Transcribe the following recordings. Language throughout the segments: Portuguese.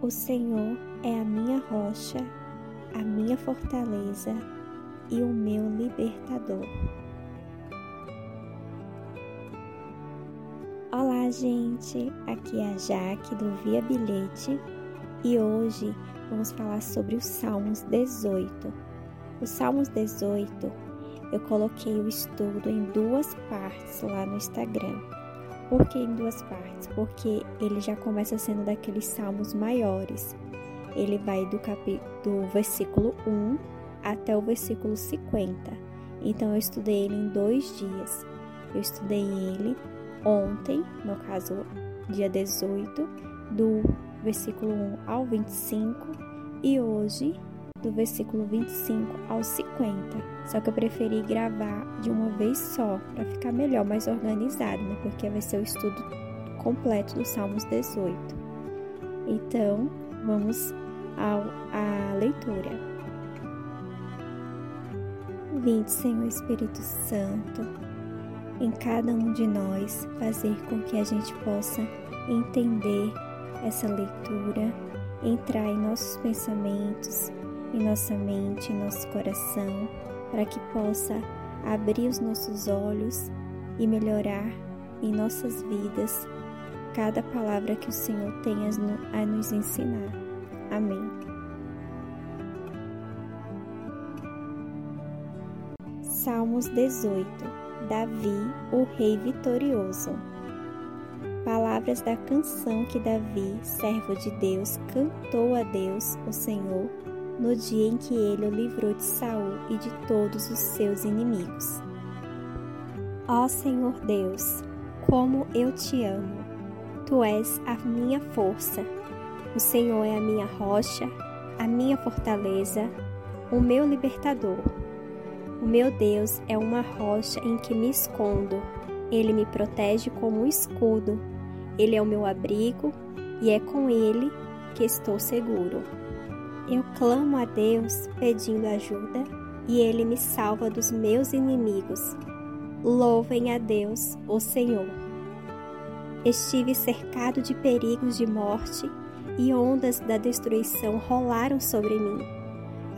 O Senhor é a minha rocha, a minha fortaleza e o meu libertador. Olá, gente! Aqui é a Jaque do Via Bilhete e hoje vamos falar sobre os Salmos 18. Os Salmos 18 eu coloquei o estudo em duas partes lá no Instagram. Por que em duas partes? Porque ele já começa sendo daqueles salmos maiores. Ele vai do, capi... do versículo 1 até o versículo 50. Então eu estudei ele em dois dias. Eu estudei ele ontem, no caso, dia 18, do versículo 1 ao 25, e hoje, do versículo 25 ao 50. Só que eu preferi gravar de uma vez só, para ficar melhor, mais organizado, né? Porque vai ser o estudo completo dos Salmos 18. Então, vamos ao, à leitura. Vinde, Senhor Espírito Santo, em cada um de nós, fazer com que a gente possa entender essa leitura, entrar em nossos pensamentos, em nossa mente, em nosso coração, para que possa abrir os nossos olhos e melhorar em nossas vidas cada palavra que o Senhor tem a nos ensinar. Amém. Salmos 18 Davi, o Rei Vitorioso. Palavras da canção que Davi, servo de Deus, cantou a Deus, o Senhor, no dia em que ele o livrou de Saul e de todos os seus inimigos. Ó Senhor Deus, como eu te amo! Tu és a minha força. O Senhor é a minha rocha, a minha fortaleza, o meu libertador. O meu Deus é uma rocha em que me escondo. Ele me protege como um escudo. Ele é o meu abrigo e é com ele que estou seguro. Eu clamo a Deus pedindo ajuda e ele me salva dos meus inimigos. Louvem a Deus, o Senhor. Estive cercado de perigos de morte e ondas da destruição rolaram sobre mim.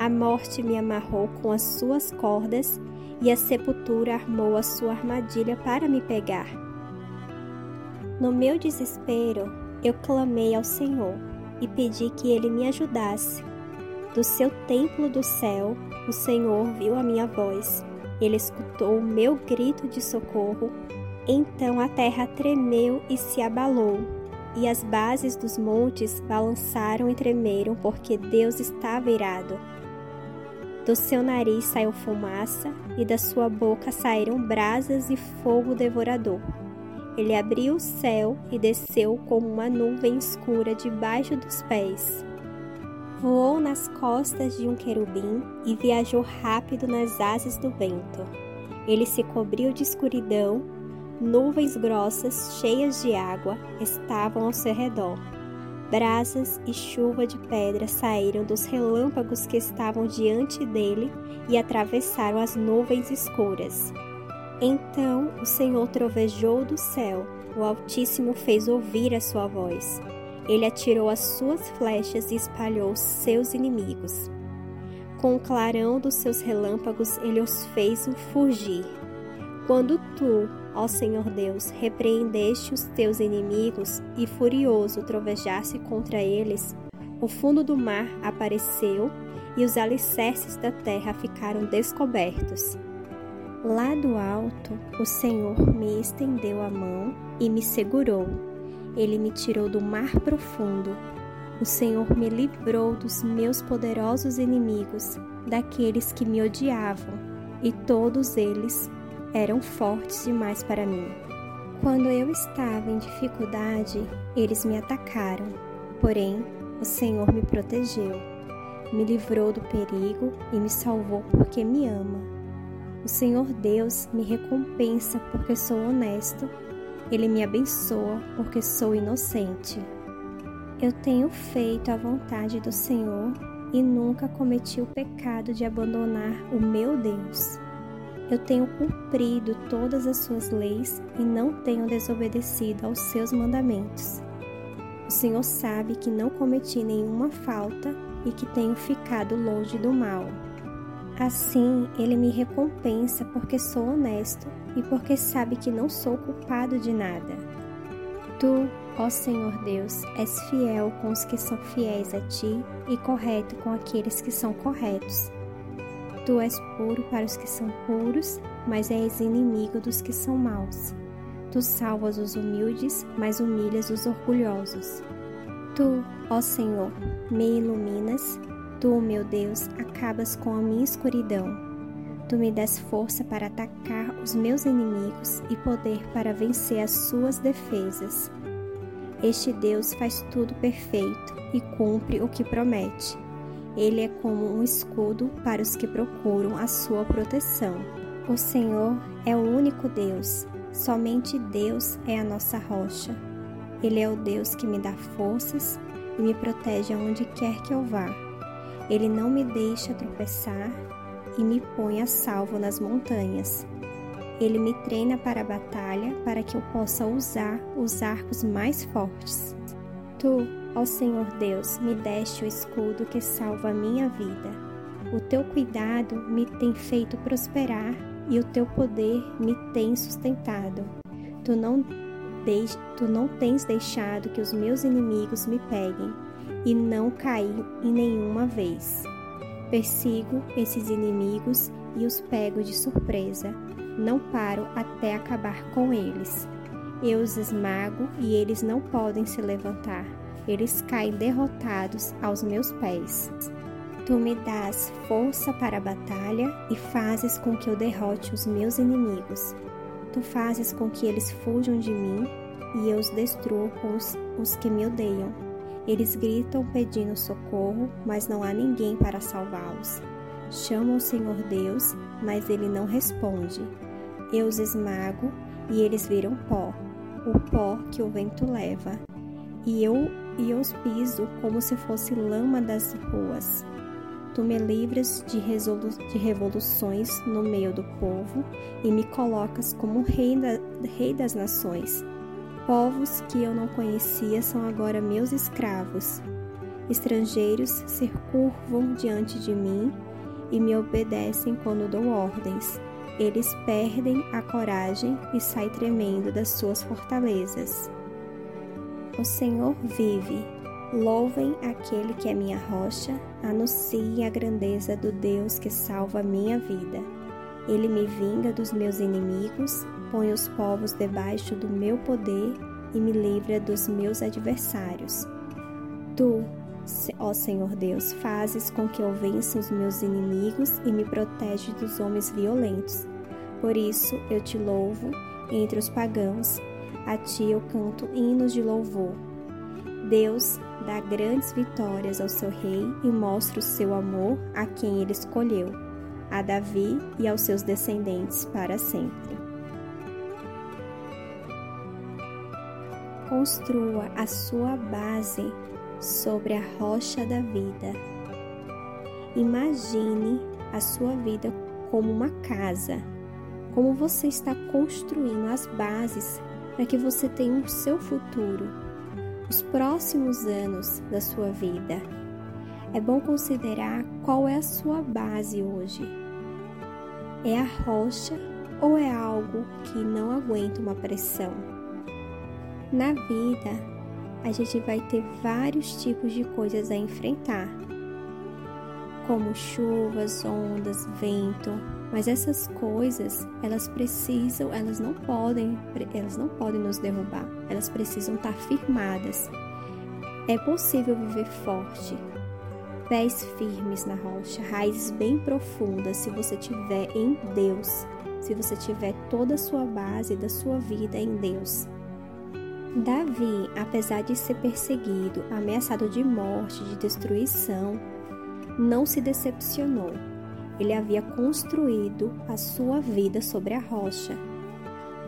A morte me amarrou com as suas cordas e a sepultura armou a sua armadilha para me pegar. No meu desespero, eu clamei ao Senhor e pedi que ele me ajudasse. Do seu templo do céu, o Senhor viu a minha voz. Ele escutou o meu grito de socorro. Então a terra tremeu e se abalou, e as bases dos montes balançaram e tremeram, porque Deus estava irado. Do seu nariz saiu fumaça, e da sua boca saíram brasas e fogo devorador. Ele abriu o céu e desceu como uma nuvem escura debaixo dos pés voou nas costas de um querubim e viajou rápido nas asas do vento. Ele se cobriu de escuridão, nuvens grossas cheias de água estavam ao seu redor. Brasas e chuva de pedra saíram dos relâmpagos que estavam diante dele e atravessaram as nuvens escuras. Então o Senhor trovejou do céu, o Altíssimo fez ouvir a sua voz. Ele atirou as suas flechas e espalhou seus inimigos. Com o clarão dos seus relâmpagos, ele os fez fugir. Quando tu, ó Senhor Deus, repreendeste os teus inimigos e furioso trovejasse contra eles, o fundo do mar apareceu e os alicerces da terra ficaram descobertos. Lá do alto, o Senhor me estendeu a mão e me segurou ele me tirou do mar profundo. O Senhor me livrou dos meus poderosos inimigos, daqueles que me odiavam, e todos eles eram fortes demais para mim. Quando eu estava em dificuldade, eles me atacaram, porém o Senhor me protegeu, me livrou do perigo e me salvou porque me ama. O Senhor Deus me recompensa porque sou honesto ele me abençoa porque sou inocente. Eu tenho feito a vontade do Senhor e nunca cometi o pecado de abandonar o meu Deus. Eu tenho cumprido todas as suas leis e não tenho desobedecido aos seus mandamentos. O Senhor sabe que não cometi nenhuma falta e que tenho ficado longe do mal. Assim, Ele me recompensa porque sou honesto e porque sabe que não sou culpado de nada. Tu, ó Senhor Deus, és fiel com os que são fiéis a ti e correto com aqueles que são corretos. Tu és puro para os que são puros, mas és inimigo dos que são maus. Tu salvas os humildes, mas humilhas os orgulhosos. Tu, ó Senhor, me iluminas Tu, meu Deus, acabas com a minha escuridão. Tu me das força para atacar os meus inimigos e poder para vencer as suas defesas. Este Deus faz tudo perfeito e cumpre o que promete. Ele é como um escudo para os que procuram a sua proteção. O Senhor é o único Deus, somente Deus é a nossa rocha. Ele é o Deus que me dá forças e me protege aonde quer que eu vá. Ele não me deixa tropeçar e me põe a salvo nas montanhas. Ele me treina para a batalha para que eu possa usar os arcos mais fortes. Tu, ó Senhor Deus, me deste o escudo que salva a minha vida. O teu cuidado me tem feito prosperar e o teu poder me tem sustentado. Tu não, tu não tens deixado que os meus inimigos me peguem e não caí em nenhuma vez. Persigo esses inimigos e os pego de surpresa. Não paro até acabar com eles. Eu os esmago e eles não podem se levantar. Eles caem derrotados aos meus pés. Tu me dás força para a batalha e fazes com que eu derrote os meus inimigos. Tu fazes com que eles fujam de mim e eu os destruo com os, os que me odeiam. Eles gritam pedindo socorro, mas não há ninguém para salvá-los. Chamam o Senhor Deus, mas ele não responde. Eu os esmago e eles viram pó, o pó que o vento leva. E eu e os piso como se fosse lama das ruas. Tu me livras de, de revoluções no meio do povo e me colocas como rei, da, rei das nações. Povos que eu não conhecia são agora meus escravos. Estrangeiros se curvam diante de mim e me obedecem quando dou ordens. Eles perdem a coragem e saem tremendo das suas fortalezas. O Senhor vive. Louvem aquele que é minha rocha, anunciem a grandeza do Deus que salva a minha vida. Ele me vinga dos meus inimigos põe os povos debaixo do meu poder e me livra dos meus adversários. Tu, ó Senhor Deus, fazes com que eu vença os meus inimigos e me protege dos homens violentos. Por isso eu te louvo entre os pagãos, a ti eu canto hinos de louvor. Deus dá grandes vitórias ao seu rei e mostra o seu amor a quem ele escolheu, a Davi e aos seus descendentes para sempre. construa a sua base sobre a rocha da vida. Imagine a sua vida como uma casa, como você está construindo as bases para que você tenha o seu futuro, os próximos anos da sua vida. É bom considerar qual é a sua base hoje. É a rocha ou é algo que não aguenta uma pressão? Na vida, a gente vai ter vários tipos de coisas a enfrentar, como chuvas, ondas, vento, mas essas coisas, elas precisam, elas não podem, elas não podem nos derrubar. Elas precisam estar firmadas. É possível viver forte, pés firmes na rocha, raízes bem profundas se você tiver em Deus, se você tiver toda a sua base da sua vida em Deus. Davi, apesar de ser perseguido, ameaçado de morte, de destruição, não se decepcionou. Ele havia construído a sua vida sobre a rocha.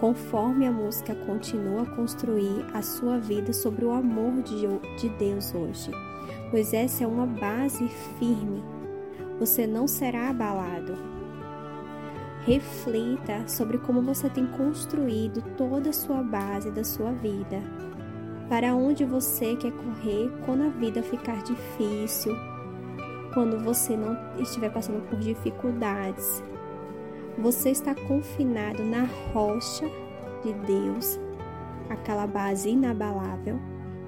Conforme a música continua a construir a sua vida sobre o amor de Deus hoje, pois essa é uma base firme. Você não será abalado, Reflita sobre como você tem construído toda a sua base da sua vida, Para onde você quer correr quando a vida ficar difícil, quando você não estiver passando por dificuldades. Você está confinado na rocha de Deus, aquela base inabalável,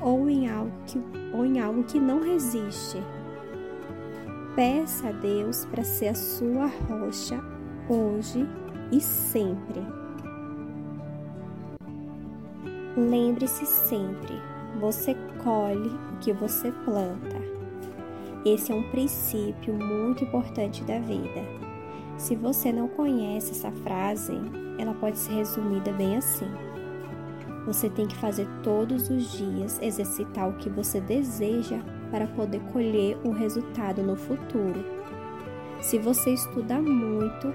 ou em algo que, ou em algo que não resiste. Peça a Deus para ser a sua rocha hoje e sempre. Lembre-se sempre, você colhe o que você planta. Esse é um princípio muito importante da vida. Se você não conhece essa frase, ela pode ser resumida bem assim: Você tem que fazer todos os dias exercitar o que você deseja para poder colher o resultado no futuro. Se você estuda muito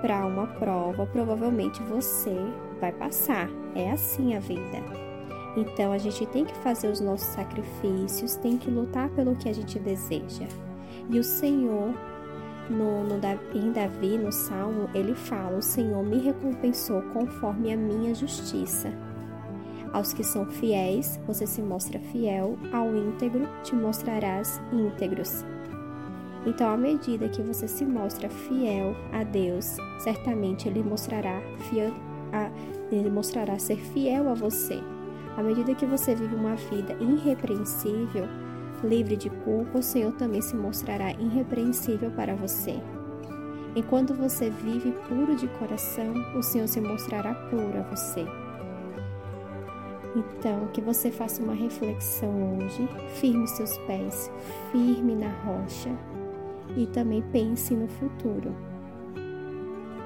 para uma prova, provavelmente você vai passar. É assim a vida. Então a gente tem que fazer os nossos sacrifícios, tem que lutar pelo que a gente deseja. E o Senhor, no, no, em Davi, no Salmo, ele fala: O Senhor me recompensou conforme a minha justiça. Aos que são fiéis, você se mostra fiel, ao íntegro, te mostrarás íntegros. Então, à medida que você se mostra fiel a Deus, certamente Ele mostrará fiel a, ele mostrará ser fiel a você. À medida que você vive uma vida irrepreensível, livre de culpa, o Senhor também se mostrará irrepreensível para você. Enquanto você vive puro de coração, o Senhor se mostrará puro a você. Então, que você faça uma reflexão hoje, firme seus pés, firme na rocha e também pense no futuro.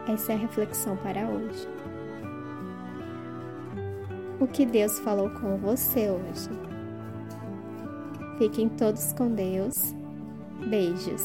Essa é a reflexão para hoje o que Deus falou com você hoje. Fiquem todos com Deus. Beijos.